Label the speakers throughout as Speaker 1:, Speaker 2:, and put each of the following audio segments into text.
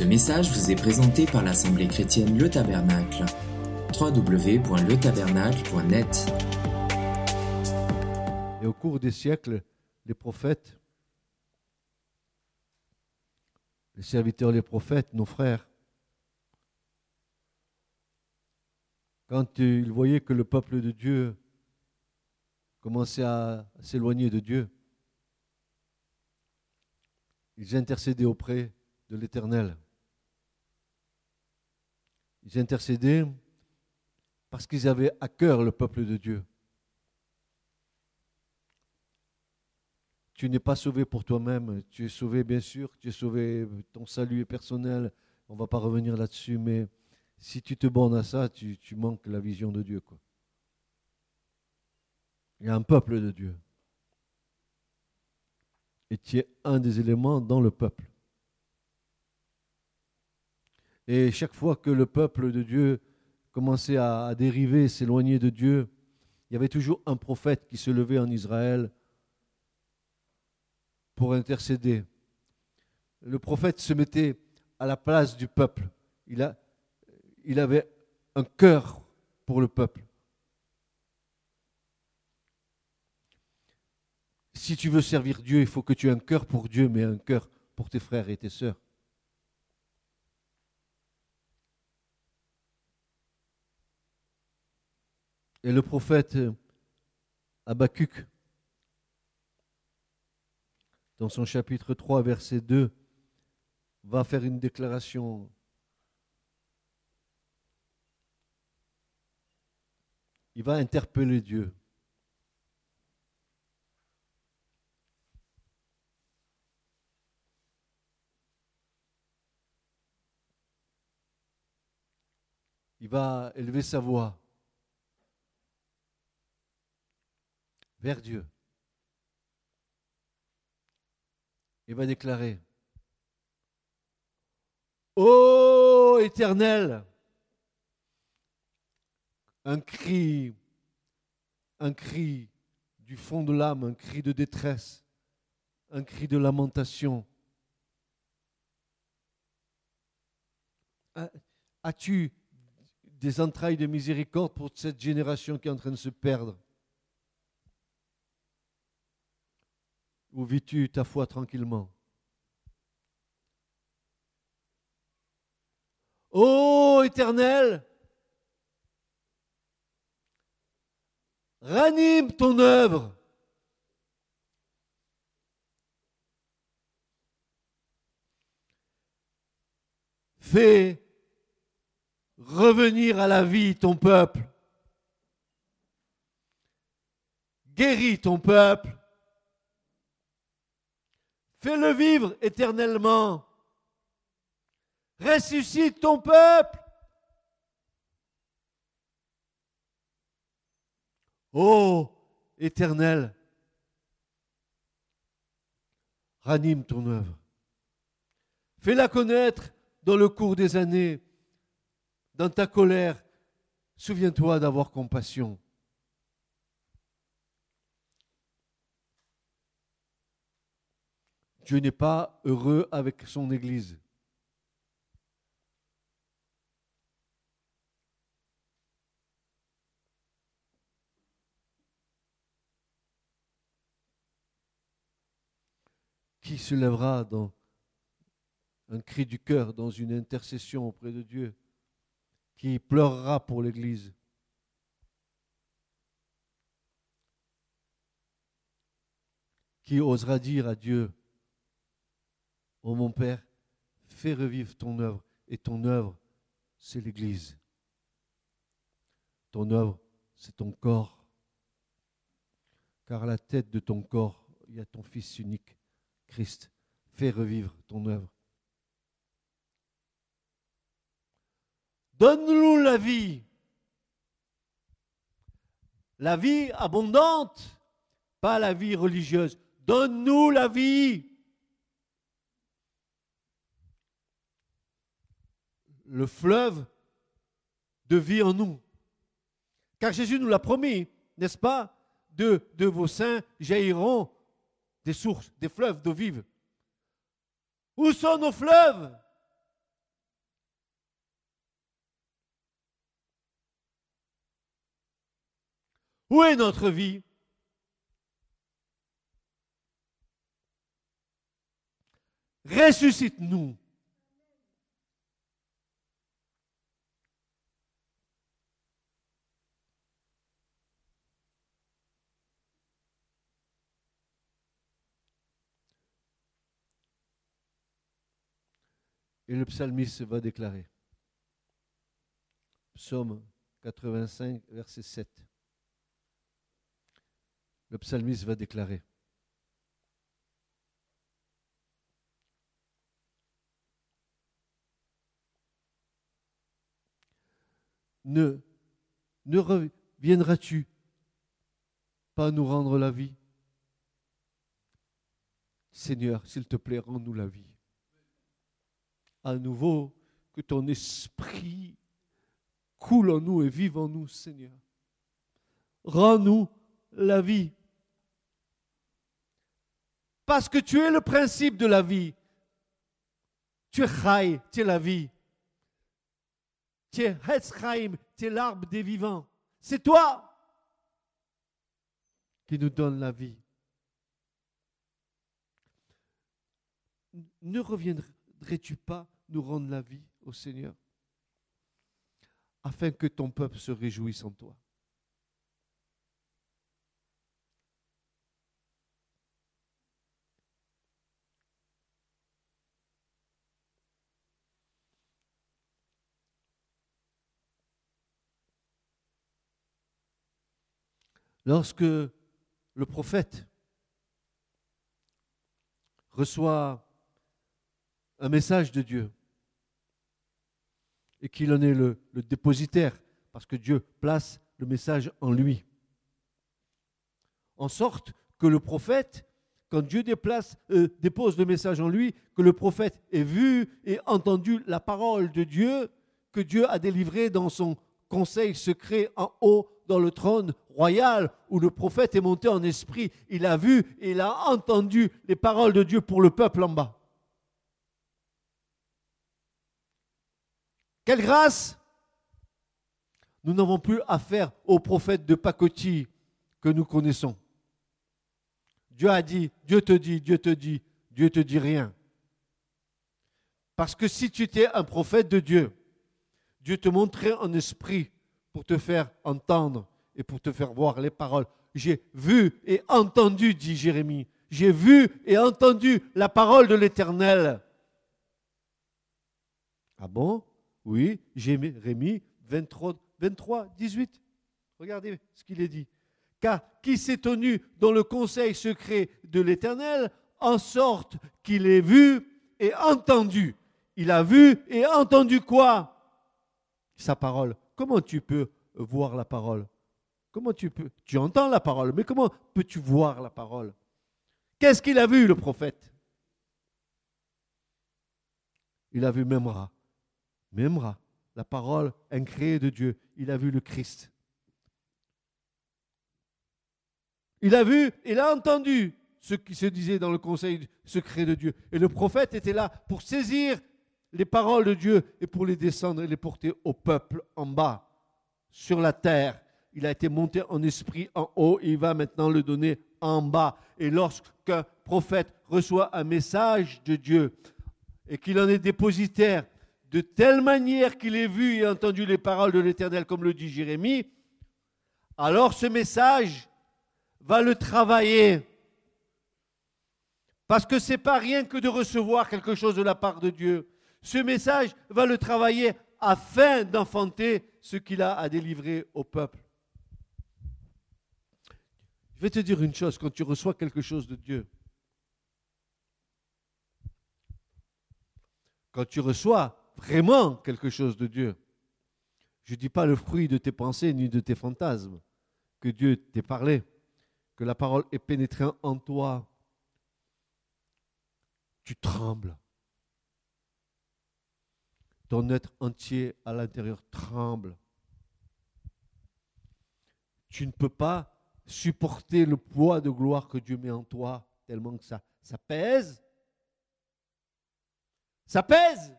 Speaker 1: Ce message vous est présenté par l'Assemblée chrétienne Le Tabernacle. www.letabernacle.net
Speaker 2: Et au cours des siècles, les prophètes, les serviteurs des prophètes, nos frères, quand ils voyaient que le peuple de Dieu commençait à s'éloigner de Dieu, ils intercédaient auprès de l'Éternel. Ils intercédaient parce qu'ils avaient à cœur le peuple de Dieu. Tu n'es pas sauvé pour toi-même, tu es sauvé bien sûr, tu es sauvé, ton salut est personnel, on ne va pas revenir là-dessus, mais si tu te bornes à ça, tu, manques la vision de Dieu. Il y a un peuple de Dieu. Et tu es un des éléments dans le peuple. Et chaque fois que le peuple de Dieu commençait à, dériver, s'éloigner de Dieu, il y avait toujours un prophète qui se levait en Israël pour intercéder. Le prophète se mettait à la place du peuple. Il, il avait un cœur pour le peuple. Si tu veux servir Dieu, il faut que tu aies un cœur pour Dieu, mais un cœur pour tes frères et tes sœurs. Et le prophète Habakkuk, dans son chapitre 3, verset 2, va faire une déclaration. Il va interpeller Dieu. Il va élever sa voix. Vers Dieu. Il va déclarer, Ô éternel, un cri, un cri du fond de l'âme, un cri de détresse, un cri de lamentation. As-tu des entrailles de miséricorde pour cette génération qui est en train de se perdre? Ou vis-tu ta foi tranquillement? Ô Éternel, ranime ton œuvre. Fais revenir à la vie ton peuple. Guéris ton peuple. Fais-le vivre éternellement. Ressuscite ton peuple. Ô éternel, ranime ton œuvre. Fais-la connaître dans le cours des années. Dans ta colère, souviens-toi d'avoir compassion. Dieu n'est pas heureux avec son Église. Qui se lèvera dans un cri du cœur, dans une intercession auprès de Dieu? Qui pleurera pour l'Église? Qui osera dire à Dieu, Oh mon Père, fais revivre ton œuvre. Et ton œuvre, c'est l'Église. Ton œuvre, c'est ton corps. Car à la tête de ton corps, il y a ton Fils unique, Christ. Fais revivre ton œuvre. Donne-nous la vie. La vie abondante, pas la vie religieuse. Donne-nous la vie. le fleuve de vie en nous. Car Jésus nous l'a promis, n'est-ce pas de, de vos seins jailliront des sources, des fleuves d'eau vive. Où sont nos fleuves? Où est notre vie? Ressuscite-nous. Et le psalmiste va déclarer. Psaume 85, verset 7. Le psalmiste va déclarer. Ne, ne reviendras-tu pas nous rendre la vie? Seigneur, s'il te plaît, rends-nous la vie à nouveau, que ton esprit coule en nous et vive en nous, Seigneur. Rends-nous la vie. Parce que tu es le principe de la vie. Tu es Chai, tu es la vie. Tu es Hetzchaim, tu es l'arbre des vivants. C'est toi qui nous donne la vie. Ne reviendrai voudrais-tu pas nous rendre la vie au Seigneur? Afin que ton peuple se réjouisse en toi. Lorsque le prophète reçoit un message de Dieu et qu'il en est le, dépositaire, parce que Dieu place le message en lui. En sorte que le prophète, quand Dieu euh, dépose le message en lui, que le prophète ait vu et entendu la parole de Dieu que Dieu a délivrée dans son conseil secret en haut dans le trône royal où le prophète est monté en esprit. Il a vu et il a entendu les paroles de Dieu pour le peuple en bas. Quelle grâce Nous n'avons plus affaire au prophète de pacotille que nous connaissons. Dieu a dit, Dieu te dit, Dieu te dit, Dieu te dit rien. Parce que si tu étais un prophète de Dieu, Dieu te montrait un esprit pour te faire entendre et pour te faire voir les paroles. J'ai vu et entendu, dit Jérémie. J'ai vu et entendu la parole de l'Éternel. Ah bon? Oui, Jérémie 23, 23, 18. Regardez ce qu'il est dit. Car qui s'est tenu dans le conseil secret de l'Éternel, en sorte qu'il ait vu et entendu. Il a vu et entendu quoi? Sa parole. Comment tu peux voir la parole? Comment tu peux Tu entends la parole, mais comment peux-tu voir la parole? Qu'est-ce qu'il a vu, le prophète? Il a vu Memra. Memra, la parole incréée de Dieu. Il a vu le Christ. Il a vu, il a entendu ce qui se disait dans le conseil secret de Dieu. Et le prophète était là pour saisir les paroles de Dieu et pour les descendre et les porter au peuple en bas, sur la terre. Il a été monté en esprit en haut et il va maintenant le donner en bas. Et lorsqu'un prophète reçoit un message de Dieu et qu'il en est dépositaire, de telle manière qu'il ait vu et entendu les paroles de l'Éternel, comme le dit Jérémie, alors ce message va le travailler. Parce que ce n'est pas rien que de recevoir quelque chose de la part de Dieu. Ce message va le travailler afin d'enfanter ce qu'il a à délivrer au peuple. Je vais te dire une chose, quand tu reçois quelque chose de Dieu, quand tu reçois vraiment quelque chose de Dieu. Je ne dis pas le fruit de tes pensées ni de tes fantasmes, que Dieu t'ait parlé, que la parole est pénétrée en toi. Tu trembles. Ton être entier à l'intérieur tremble. Tu ne peux pas supporter le poids de gloire que Dieu met en toi, tellement que ça, ça pèse. Ça pèse.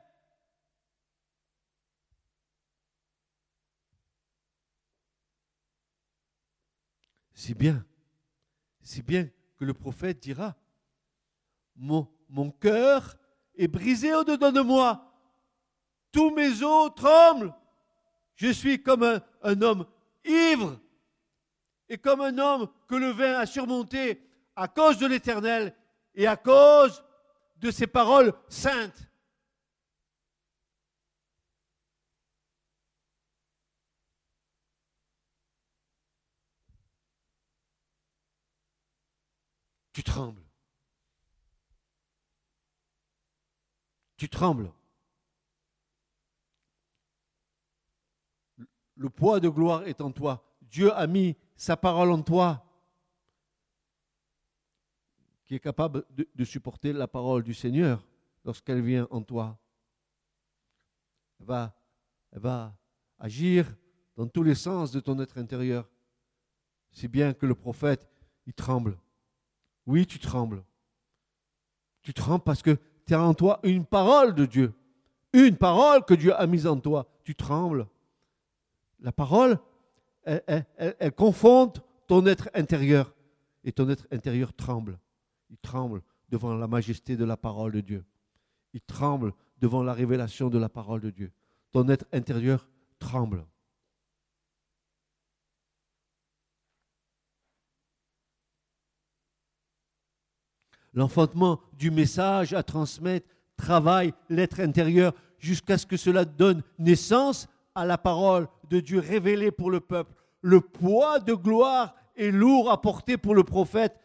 Speaker 2: Si bien, si bien que le prophète dira, mon, cœur est brisé au-dedans de moi, tous mes os tremblent, je suis comme un homme ivre et comme un homme que le vin a surmonté à cause de l'Éternel et à cause de ses paroles saintes. Tu trembles. Tu trembles. Le poids de gloire est en toi. Dieu a mis sa parole en toi qui est capable de, supporter la parole du Seigneur lorsqu'elle vient en toi. Elle va, va agir dans tous les sens de ton être intérieur. Si bien que le prophète, il tremble. Oui, tu trembles. Tu trembles parce que tu as en toi une parole de Dieu. Une parole que Dieu a mise en toi. Tu trembles. La parole, elle, elle confronte ton être intérieur. Et ton être intérieur tremble. Il tremble devant la majesté de la parole de Dieu. Il tremble devant la révélation de la parole de Dieu. Ton être intérieur tremble. L'enfantement du message à transmettre travaille l'être intérieur jusqu'à ce que cela donne naissance à la parole de Dieu révélée pour le peuple. Le poids de gloire est lourd à porter pour le prophète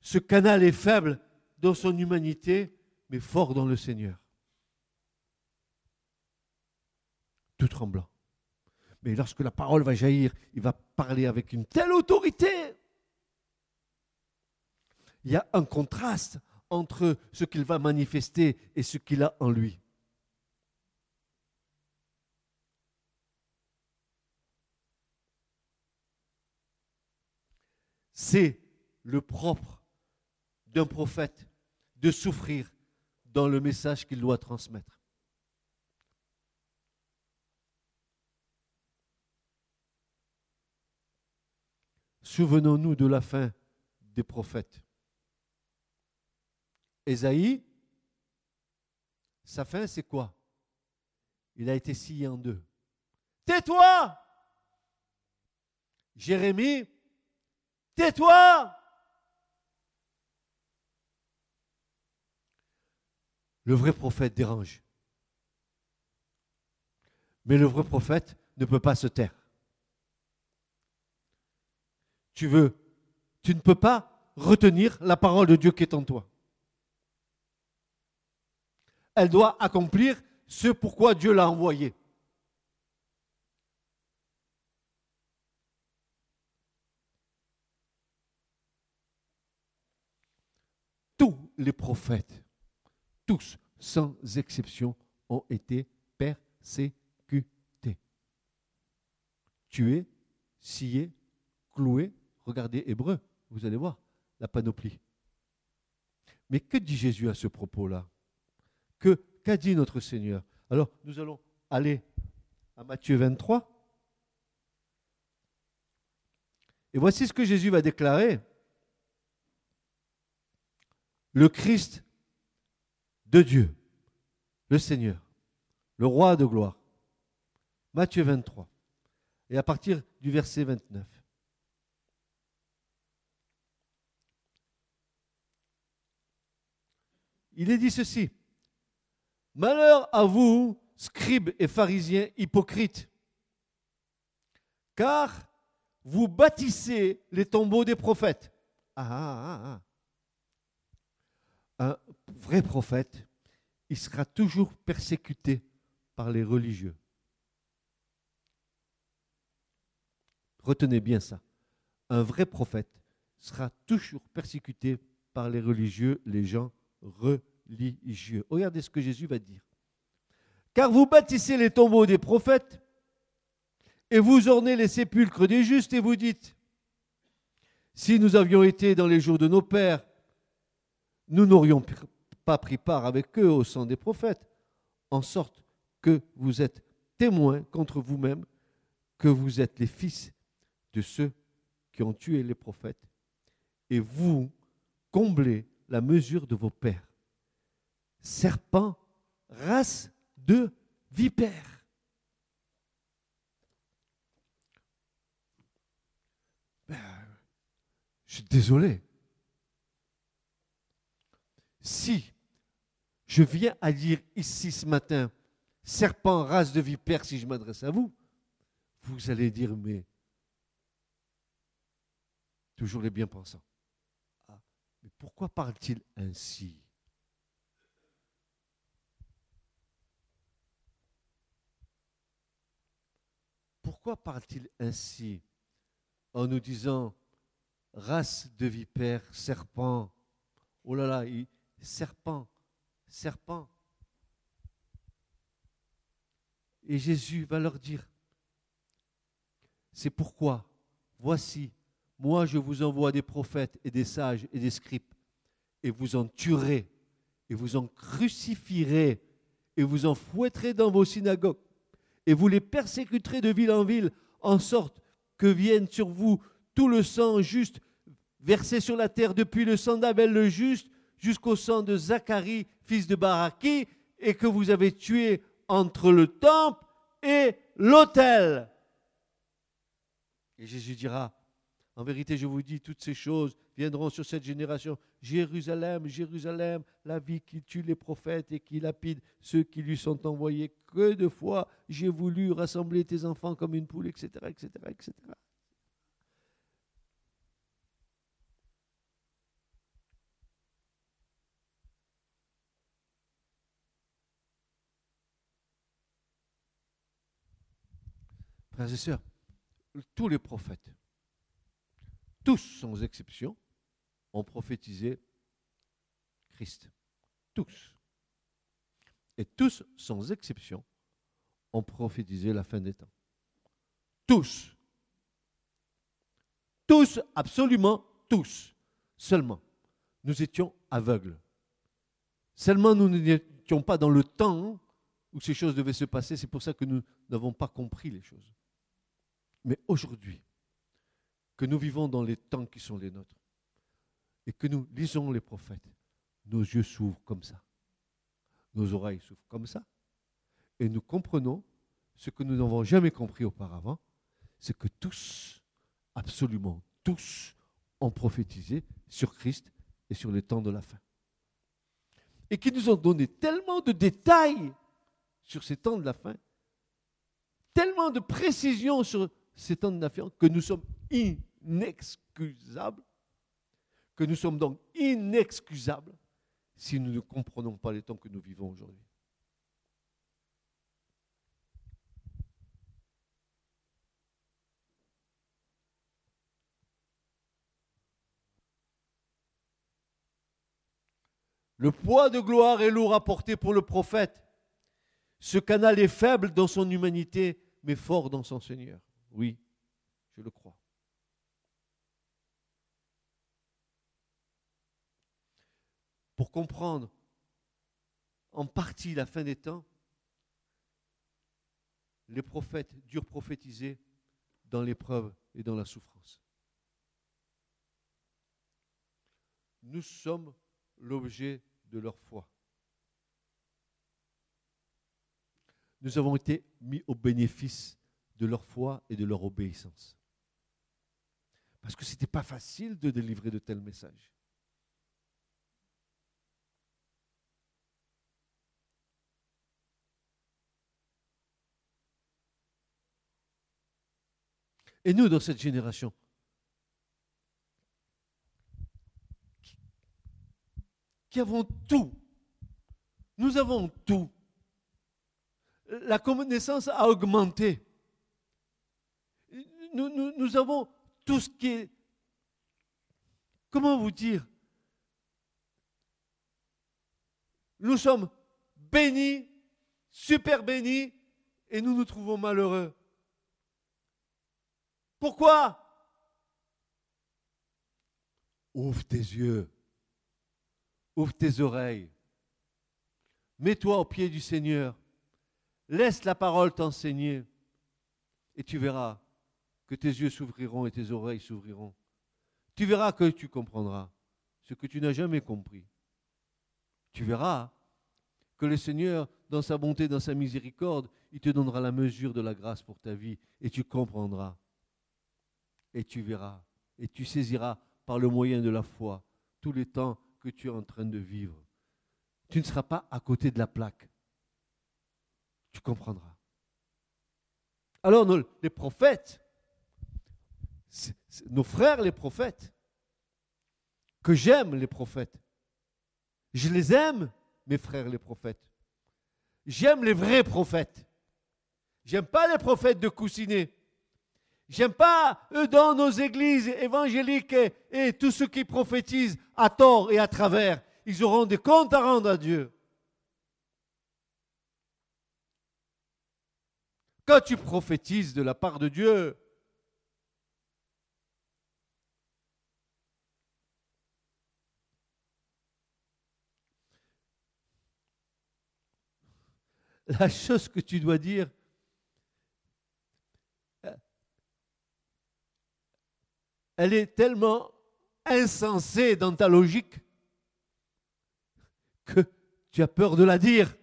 Speaker 2: ce canal est faible dans son humanité, mais fort dans le Seigneur. Tout tremblant. Mais lorsque la parole va jaillir, il va parler avec une telle autorité. Il y a un contraste entre ce qu'il va manifester et ce qu'il a en lui. C'est le propre d'un prophète de souffrir dans le message qu'il doit transmettre. Souvenons-nous de la fin des prophètes. Ésaïe, sa fin, c'est quoi? Il a été scié en deux. Tais-toi Jérémie, tais-toi Le vrai prophète dérange. Mais le vrai prophète ne peut pas se taire. Tu veux, tu ne peux pas retenir la parole de Dieu qui est en toi. Elle doit accomplir ce pourquoi Dieu l'a envoyé. Tous les prophètes tous, sans exception, ont été persécutés. Tués, sciés, cloués. Regardez Hébreu, vous allez voir la panoplie. Mais que dit Jésus à ce propos-là? Que qu'a dit notre Seigneur? Alors, nous allons aller à Matthieu 23. Et voici ce que Jésus va déclarer. Le Christ de Dieu, le Seigneur, le roi de gloire. Matthieu 23. Et à partir du verset 29. Il est dit ceci. Malheur à vous, scribes et pharisiens hypocrites, car vous bâtissez les tombeaux des prophètes. Ah, ah, ah, un vrai prophète, il sera toujours persécuté par les religieux. Retenez bien ça. Un vrai prophète sera toujours persécuté par les religieux, les gens religieux. Regardez ce que Jésus va dire. Car vous bâtissez les tombeaux des prophètes et vous ornez les sépulcres des justes et vous dites, si nous avions été dans les jours de nos pères, nous n'aurions pas pris part avec eux au sang des prophètes, en sorte que vous êtes témoins contre vous-même que vous êtes les fils de ceux qui ont tué les prophètes, et vous comblez la mesure de vos pères. Serpents, race de vipères. Ben, je suis désolé. Si je viens à dire ici ce matin, serpent, race de vipère, si je m'adresse à vous, vous allez dire, mais toujours les bien-pensants. Ah, mais pourquoi parle-t-il ainsi? Pourquoi parle-t-il ainsi en nous disant race de vipère, serpent? Oh là là, serpent, serpent. Et Jésus va leur dire, c'est pourquoi, voici, moi je vous envoie des prophètes et des sages et des scribes, et vous en tuerez, et vous en crucifierez, et vous en fouetterez dans vos synagogues, et vous les persécuterez de ville en ville, en sorte que vienne sur vous tout le sang juste versé sur la terre depuis le sang d'Abel le juste jusqu'au sang de Zacharie, fils de Baraki, et que vous avez tué entre le temple et l'autel. Et Jésus dira, en vérité, je vous dis, toutes ces choses viendront sur cette génération. Jérusalem, Jérusalem, la vie qui tue les prophètes et qui lapide ceux qui lui sont envoyés. Que de fois j'ai voulu rassembler tes enfants comme une poule, etc., etc., etc. Frères et sœurs, tous les prophètes, tous sans exception, ont prophétisé Christ. Tous. Et tous, sans exception, ont prophétisé la fin des temps. Tous. Tous, absolument tous. Seulement, nous étions aveugles. Seulement, nous n'étions pas dans le temps où ces choses devaient se passer. C'est pour ça que nous n'avons pas compris les choses. Mais aujourd'hui, que nous vivons dans les temps qui sont les nôtres, et que nous lisons les prophètes, nos yeux s'ouvrent comme ça, nos oreilles s'ouvrent comme ça, et nous comprenons ce que nous n'avons jamais compris auparavant, c'est que tous, absolument tous, ont prophétisé sur Christ et sur les temps de la fin. Et qui nous ont donné tellement de détails sur ces temps de la fin, tellement de précisions sur ces temps de que nous sommes inexcusables, que nous sommes donc inexcusables si nous ne comprenons pas les temps que nous vivons aujourd'hui. Le poids de gloire est lourd à porter pour le prophète. Ce canal est faible dans son humanité, mais fort dans son Seigneur. Oui, je le crois. Pour comprendre en partie la fin des temps, les prophètes durent prophétiser dans l'épreuve et dans la souffrance. Nous sommes l'objet de leur foi. Nous avons été mis au bénéfice de leur foi et de leur obéissance. Parce que ce n'était pas facile de délivrer de tels messages. Et nous, dans cette génération, qui avons tout, nous avons tout. La connaissance a augmenté nous, avons tout ce qui est... Comment vous dire Nous sommes bénis, super bénis, et nous nous trouvons malheureux. Pourquoi? Ouvre tes yeux, ouvre tes oreilles, mets-toi au pied du Seigneur, laisse la parole t'enseigner, et tu verras que tes yeux s'ouvriront et tes oreilles s'ouvriront. Tu verras que tu comprendras ce que tu n'as jamais compris. Tu verras que le Seigneur, dans sa bonté, dans sa miséricorde, il te donnera la mesure de la grâce pour ta vie et tu comprendras. Et tu verras et tu saisiras par le moyen de la foi tous les temps que tu es en train de vivre. Tu ne seras pas à côté de la plaque. Tu comprendras. Alors les prophètes, nos frères les prophètes, que j'aime les prophètes, je les aime, mes frères les prophètes. J'aime les vrais prophètes. J'aime pas les prophètes de coussinet. J'aime pas eux dans nos églises évangéliques et, et tous ceux qui prophétisent à tort et à travers. Ils auront des comptes à rendre à Dieu. Quand tu prophétises de la part de Dieu, la chose que tu dois dire, elle est tellement insensée dans ta logique que tu as peur de la dire.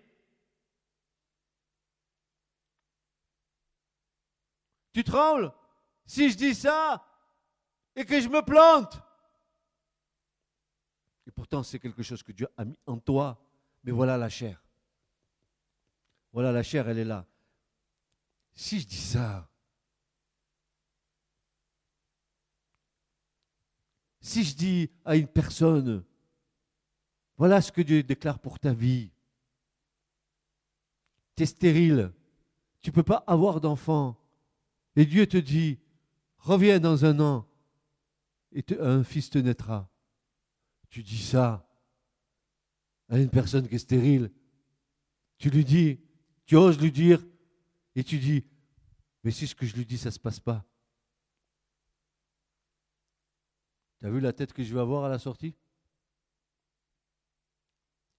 Speaker 2: Tu trembles si je dis ça et que je me plante. Et pourtant, c'est quelque chose que Dieu a mis en toi. Mais voilà la chair. Voilà, la chair, elle est là. Si je dis ça, si je dis à une personne, voilà ce que Dieu déclare pour ta vie, tu es stérile, tu ne peux pas avoir d'enfant, et Dieu te dit, reviens dans un an, et un fils te naîtra. Tu dis ça à une personne qui est stérile, tu lui dis, tu oses lui dire et tu dis, mais si ce que je lui dis, ça ne se passe pas. Tu as vu la tête que je vais avoir à la sortie?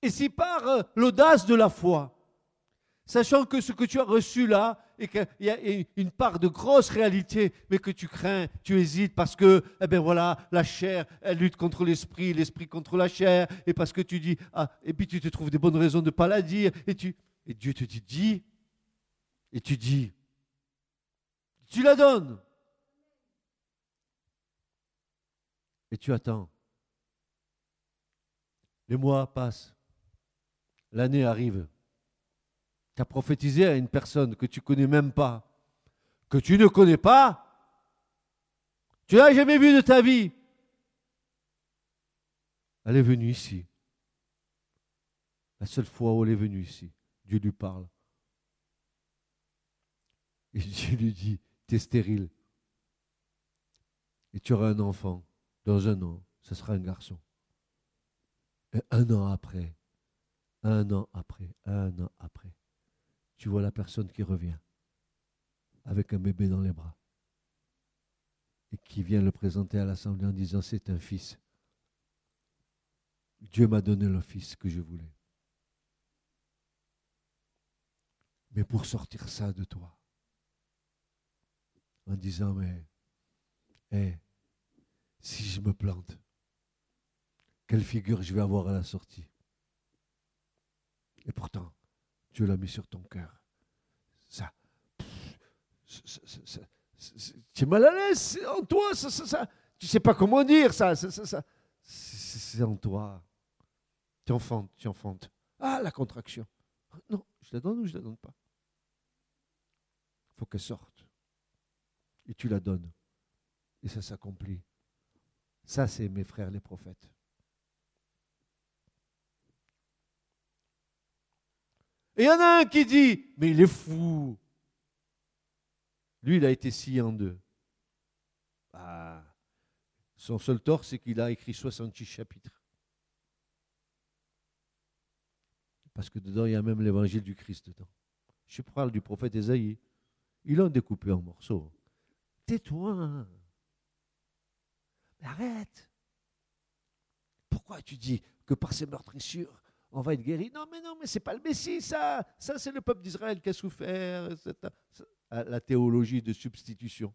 Speaker 2: Et si par euh, l'audace de la foi, sachant que ce que tu as reçu là, et qu'il y a une part de grosse réalité, mais que tu crains, tu hésites parce que, eh bien voilà, la chair, lutte contre l'esprit, l'esprit contre la chair, et parce que tu dis, ah, et puis tu te trouves des bonnes raisons de ne pas la dire, et tu, et Dieu te dit, dis. Et tu dis. Tu la donnes. Tu attends. Les mois passent. L'année arrive. Tu as prophétisé à une personne que tu ne connais même pas, que tu ne connais pas. Tu l'as jamais vue de ta vie. Elle est venue ici. La seule fois où elle est venue ici. Dieu lui parle. Et Dieu lui dit, tu es stérile. Et tu auras un enfant. Dans un an, ce sera un garçon. Et un an après, un an après, un an après, tu vois la personne qui revient avec un bébé dans les bras et qui vient le présenter à l'assemblée en disant c'est un fils. Dieu m'a donné le fils que je voulais. mais pour sortir ça de toi. En disant, mais, hé, si je me plante, quelle figure je vais avoir à la sortie? Et pourtant, Dieu l'a mis sur ton cœur. Ça, tu es mal à l'aise en toi, ça, ça, ça, tu sais pas comment dire ça, ça, ça, c'est en toi. Tu enfantes, tu enfantes. Ah, la contraction. Non, je la donne ou je la donne pas? Il faut qu'elle sorte. Et tu la donnes. Et ça s'accomplit. Ça, c'est mes frères les prophètes. Et il y en a un qui dit, mais il est fou. Lui, il a été scié en deux. Ah, son seul tort, c'est qu'il a écrit 66 chapitres. Parce que dedans, il y a même l'évangile du Christ dedans. Je parle du prophète Esaïe. Ils l'ont découpé en morceaux. Tais-toi. Arrête. Pourquoi tu dis que par ces meurtrissures, on va être guéri? Non, mais non, mais c'est pas le Messie, ça. Ça, c'est le peuple d'Israël qui a souffert. La théologie de substitution.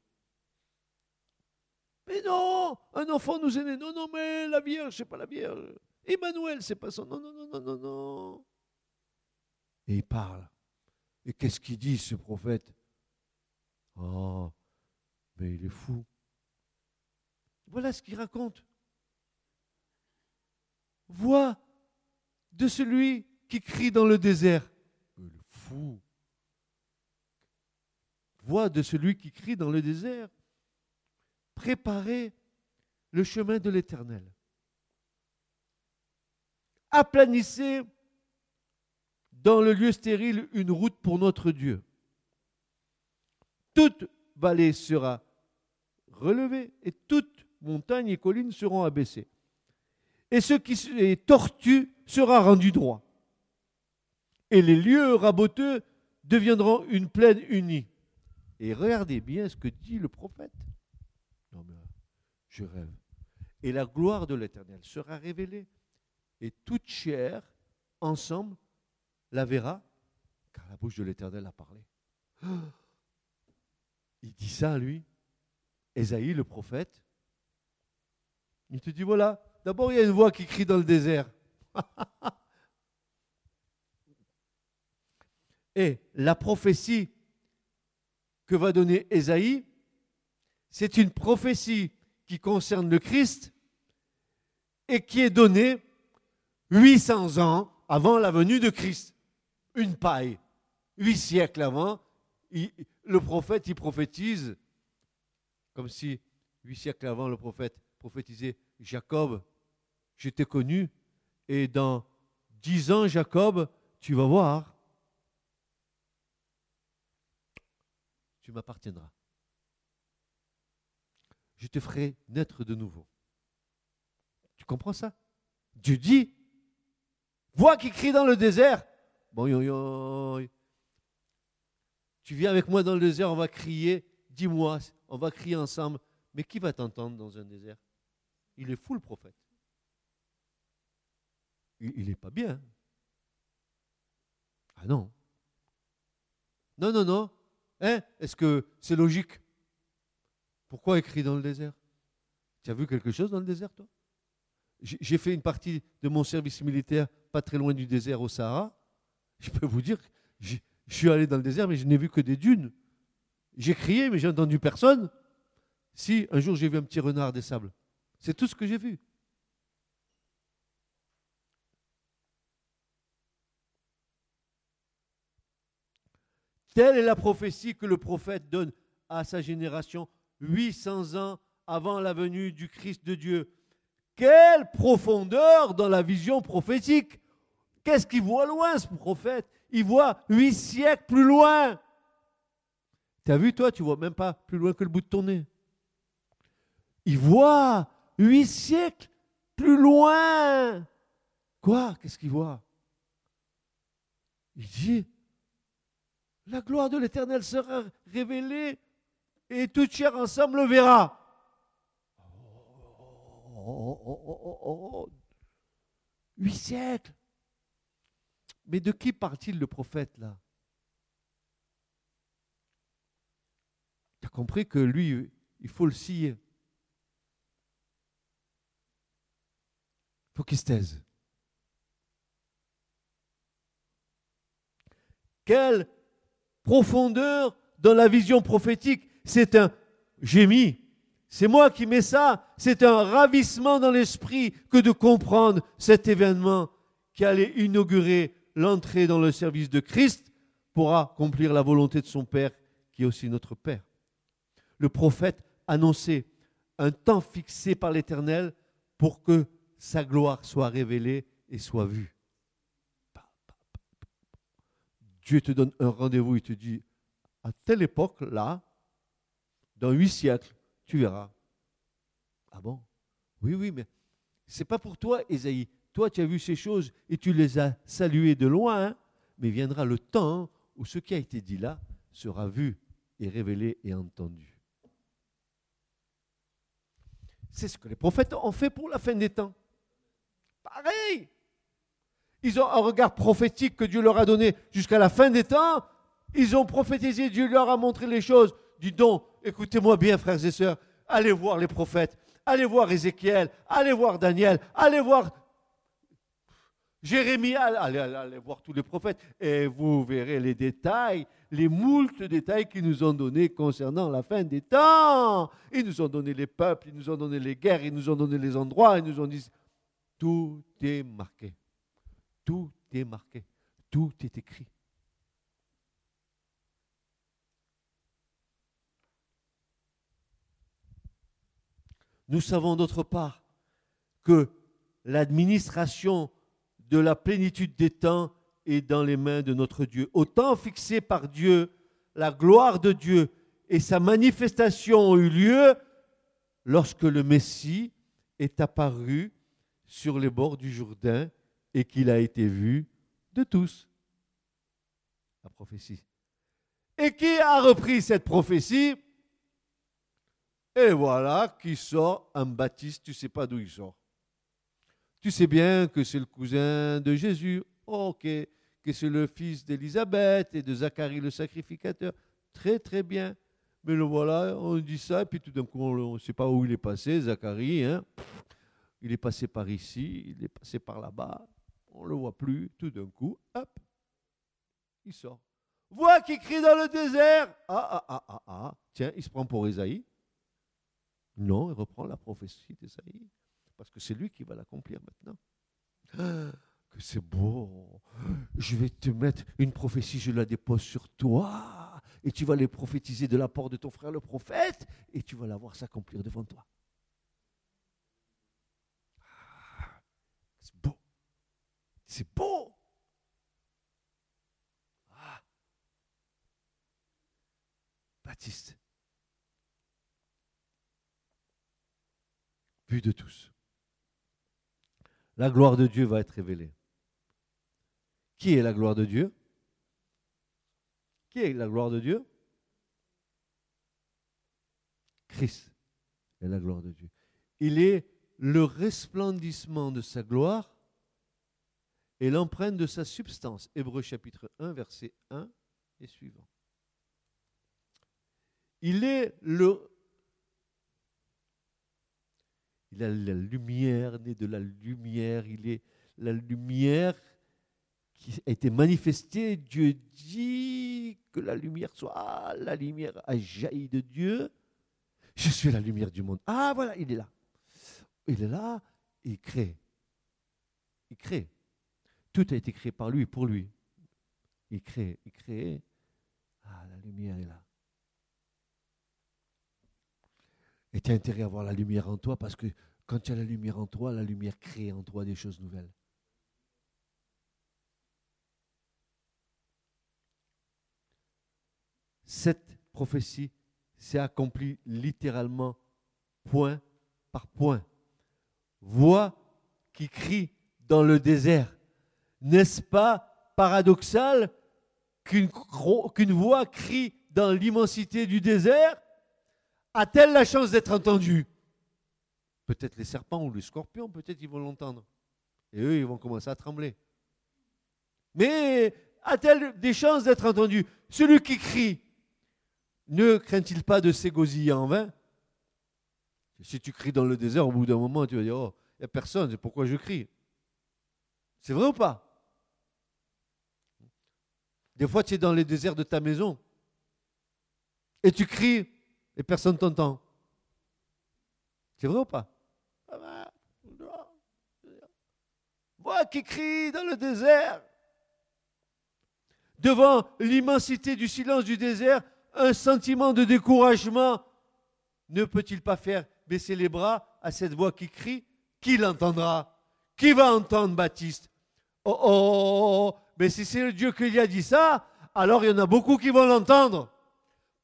Speaker 2: Mais non, un enfant nous est né. Non, non, mais la Vierge, c'est pas la Vierge. Emmanuel, c'est pas son. Non, non, non, non, non, non. Et il parle. Et qu'est-ce qu'il dit, ce prophète? Oh, mais il est fou. Voilà ce qu'il raconte. Voix de celui qui crie dans le désert. Est fou. Voix de celui qui crie dans le désert. Préparez le chemin de l'éternel. Aplanissez dans le lieu stérile une route pour notre Dieu. Toute vallée sera relevée et toute montagne et colline seront abaissées. Et ce qui est tortu sera rendu droit. Et les lieux raboteux deviendront une plaine unie. Et regardez bien ce que dit le prophète. Non mais je rêve. Et la gloire de l'Éternel sera révélée. Et toute chair, ensemble, la verra, car la bouche de l'Éternel a parlé. Il dit ça, lui, Esaïe, le prophète. Il te dit, voilà, d'abord il y a une voix qui crie dans le désert. Et la prophétie que va donner Esaïe, c'est une prophétie qui concerne le Christ et qui est donnée 800 ans avant la venue de Christ. Une paille. Huit siècles avant, le prophète, il prophétise, comme si huit siècles avant, le prophète prophétisait Jacob, je t'ai connu, et dans dix ans, Jacob, tu vas voir, tu m'appartiendras. Je te ferai naître de nouveau. Tu comprends ça? Dieu dit, voix qui crie dans le désert. Bon, yo, yo, tu viens avec moi dans le désert, on va crier, dis-moi, on va crier ensemble. Mais qui va t'entendre dans un désert? Il est fou le prophète. Il n'est pas bien. Ah non. Non, non, non. Hein Est-ce que c'est logique? Pourquoi écrit dans le désert? Tu as vu quelque chose dans le désert, toi? J'ai fait une partie de mon service militaire pas très loin du désert au Sahara. Je peux vous dire, je suis allé dans le désert, mais je n'ai vu que des dunes. J'ai crié, mais j'ai entendu personne. Si, un jour j'ai vu un petit renard des sables. C'est tout ce que j'ai vu. Telle est la prophétie que le prophète donne à sa génération 800 ans avant la venue du Christ de Dieu. Quelle profondeur dans la vision prophétique Qu'est-ce qu'il voit loin, ce prophète? Il voit huit siècles plus loin. Tu as vu, toi, tu vois même pas plus loin que le bout de ton nez. Il voit huit siècles plus loin. Quoi? Qu'est-ce qu'il voit? Il dit, la gloire de l'Éternel sera révélée et toute chair ensemble le verra. Huit siècles. Mais de qui parle-t-il le prophète là? Tu as compris que lui, il faut le scier. Il faut qu'il se taise. Quelle profondeur dans la vision prophétique. C'est un gémis. C'est moi qui mets ça. C'est un ravissement dans l'esprit que de comprendre cet événement qui allait inaugurer l'entrée dans le service de Christ pour accomplir la volonté de son Père, qui est aussi notre Père. Le prophète annonçait un temps fixé par l'Éternel pour que sa gloire soit révélée et soit vue. Dieu te donne un rendez-vous, il te dit, à telle époque, là, dans huit siècles, tu verras. Ah bon? Oui, oui, mais c'est pas pour toi, Esaïe. Toi, tu as vu ces choses et tu les as saluées de loin, mais viendra le temps où ce qui a été dit là sera vu et révélé et entendu. C'est ce que les prophètes ont fait pour la fin des temps. Pareil. Ils ont un regard prophétique que Dieu leur a donné jusqu'à la fin des temps. Ils ont prophétisé, Dieu leur a montré les choses. Dis donc, écoutez-moi bien, frères et sœurs. allez voir les prophètes, allez voir Ézéchiel, allez voir Daniel, allez voir Jérémie, allez, voir tous les prophètes et vous verrez les détails, les moultes détails qu'ils nous ont donnés concernant la fin des temps. Ils nous ont donné les peuples, ils nous ont donné les guerres, ils nous ont donné les endroits, ils nous ont dit tout est marqué. Tout est marqué. Tout est écrit. Nous savons d'autre part que l'administration de la plénitude des temps est dans les mains de notre Dieu. Au temps fixé par Dieu, la gloire de Dieu et sa manifestation ont eu lieu lorsque le Messie est apparu sur les bords du Jourdain et qu'il a été vu de tous. La prophétie. Et qui a repris cette prophétie? Et voilà qui sort un baptiste, tu ne sais pas d'où il sort. Tu sais bien que c'est le cousin de Jésus, ok, que c'est le fils d'Élisabeth et de Zacharie le sacrificateur. Très très bien. Mais le voilà, on dit ça, et puis tout d'un coup, on ne sait pas où il est passé, Zacharie. Hein. Il est passé par ici, il est passé par là-bas on ne le voit plus, tout d'un coup, hop, il sort. Voix qui crie dans le désert. Ah, ah, ah, ah, ah. Tiens, il se prend pour Esaïe. Non, il reprend la prophétie d'Esaïe. Parce que c'est lui qui va l'accomplir maintenant. Ah, que c'est beau. Je vais te mettre une prophétie, je la dépose sur toi. Et tu vas les prophétiser de la part de ton frère le prophète. Et tu vas la voir s'accomplir devant toi. C'est beau. Ah. Baptiste. Vu de tous. La gloire de Dieu va être révélée. Qui est la gloire de Dieu? Qui est la gloire de Dieu? Christ est la gloire de Dieu. Il est le resplendissement de sa gloire et l'empreinte de sa substance. Hébreu chapitre 1, verset 1 et suivant. Il est le... Il a la lumière, né de la lumière, il est la lumière qui a été manifestée. Dieu dit que la lumière soit, la lumière a jailli de Dieu. Je suis la lumière du monde. Ah voilà, il est là. Il est là, il crée. Il crée. Tout a été créé par lui, pour lui. Il crée, il crée. Ah, la lumière est là. Et tu as intérêt à avoir la lumière en toi parce que quand tu as la lumière en toi, la lumière crée en toi des choses nouvelles. Cette prophétie s'est accomplie littéralement point par point. Voix qui crie dans le désert. N'est-ce pas paradoxal qu'une voix crie dans l'immensité du désert? A-t-elle la chance d'être entendue? Peut-être les serpents ou les scorpions, peut-être ils vont l'entendre. Et eux, ils vont commencer à trembler. Mais a-t-elle des chances d'être entendue? Celui qui crie, ne craint-il pas de s'égosiller en vain? Si tu cries dans le désert, au bout d'un moment, tu vas dire, oh, il n'y a personne, c'est pourquoi je crie? C'est vrai ou pas? Des fois, tu es dans les déserts de ta maison et tu cries et personne t'entend. C'est vrai ou pas? Moi qui crie dans le désert. Devant l'immensité du silence du désert, un sentiment de découragement ne peut-il pas faire baisser les bras à cette voix qui crie? Qui l'entendra? Qui va entendre Baptiste? Oh, oh, oh, oh mais si c'est le Dieu qui lui a dit ça, alors il y en a beaucoup qui vont l'entendre.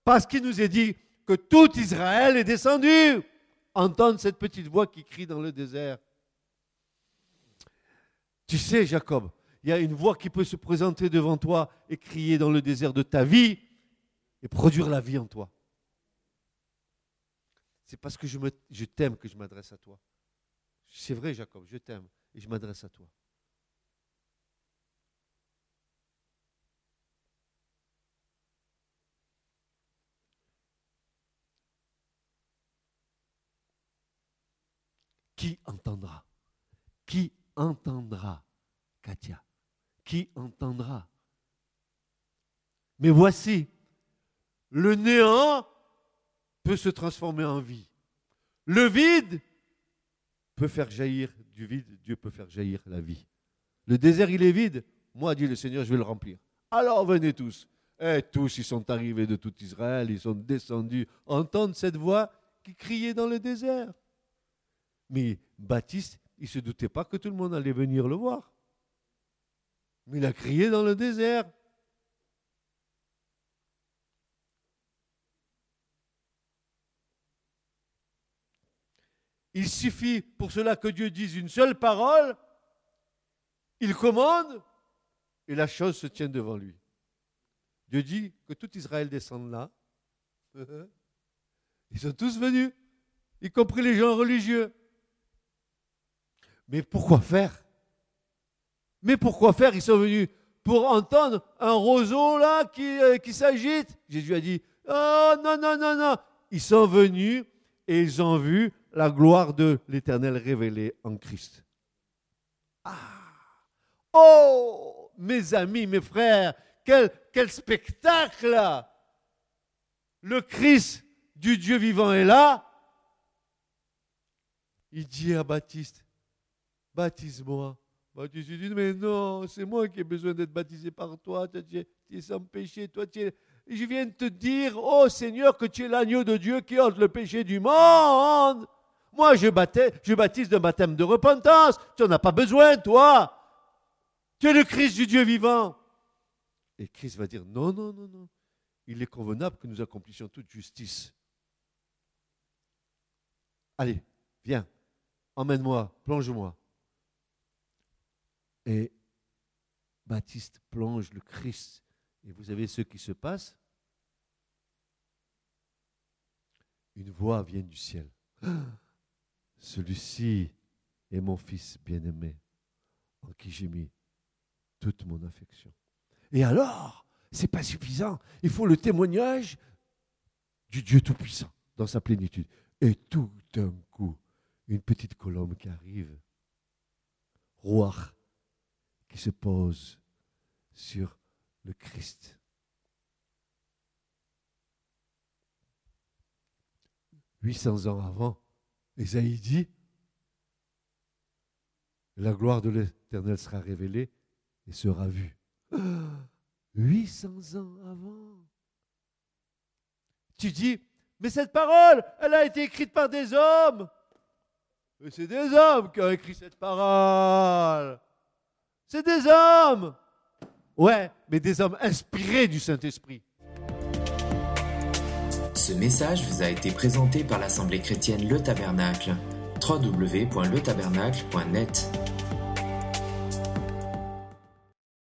Speaker 2: Parce qu'il nous est dit que tout Israël est descendu. Entendre cette petite voix qui crie dans le désert. Tu sais, Jacob, il y a une voix qui peut se présenter devant toi et crier dans le désert de ta vie et produire la vie en toi. C'est parce que je, je t'aime que je m'adresse à toi. C'est vrai, Jacob, je t'aime et je m'adresse à toi. Qui entendra? Qui entendra, Katia? Qui entendra? Mais voici, le néant peut se transformer en vie. Le vide peut faire jaillir du vide, Dieu peut faire jaillir la vie. Le désert, il est vide. Moi, dit le Seigneur, je vais le remplir. Alors venez tous. Et tous, ils sont arrivés de tout Israël, ils sont descendus entendre cette voix qui criait dans le désert. Mais Baptiste, il ne se doutait pas que tout le monde allait venir le voir. Mais il a crié dans le désert. Il suffit pour cela que Dieu dise une seule parole, il commande, et la chose se tient devant lui. Dieu dit que tout Israël descende là. Ils sont tous venus, y compris les gens religieux. Mais pourquoi faire? Mais pourquoi faire? Ils sont venus pour entendre un roseau là qui, euh, s'agite. Jésus a dit, oh non, non, non, non. Ils sont venus et ils ont vu la gloire de l'Éternel révélée en Christ. Ah Oh, mes amis, mes frères, quel, quel spectacle Le Christ du Dieu vivant est là. Il dit à Baptiste, baptise-moi. Baptiste dit, mais non, c'est moi qui ai besoin d'être baptisé par toi. Tu es, sans péché. Je viens te dire, oh Seigneur, que tu es l'agneau de Dieu qui ôte le péché du monde. Moi, je, baptise, je baptise d'un baptême de repentance. Tu n'en as pas besoin, toi. Tu es le Christ du Dieu vivant. Et Christ va dire, non, non, non, non. Il est convenable que nous accomplissions toute justice. Allez, viens, emmène-moi, plonge-moi. Et Baptiste plonge le Christ. Et vous savez ce qui se passe? Une voix vient du ciel. Celui-ci est mon fils bien-aimé, en qui j'ai mis toute mon affection. Et alors, c'est pas suffisant. Il faut le témoignage du Dieu Tout-Puissant dans sa plénitude. Et tout d'un coup, une petite colombe qui arrive, roi, qui se pose sur le Christ. Huit cents ans avant, Esaïe dit, la gloire de l'Éternel sera révélée et sera vue. 800 ans avant. Tu dis, mais cette parole, elle a été écrite par des hommes. Mais c'est des hommes qui ont écrit cette parole. C'est des hommes. Ouais, mais des hommes inspirés du Saint-Esprit.
Speaker 1: Ce message vous a été présenté par l'Assemblée chrétienne Le Tabernacle. www.letabernacle.net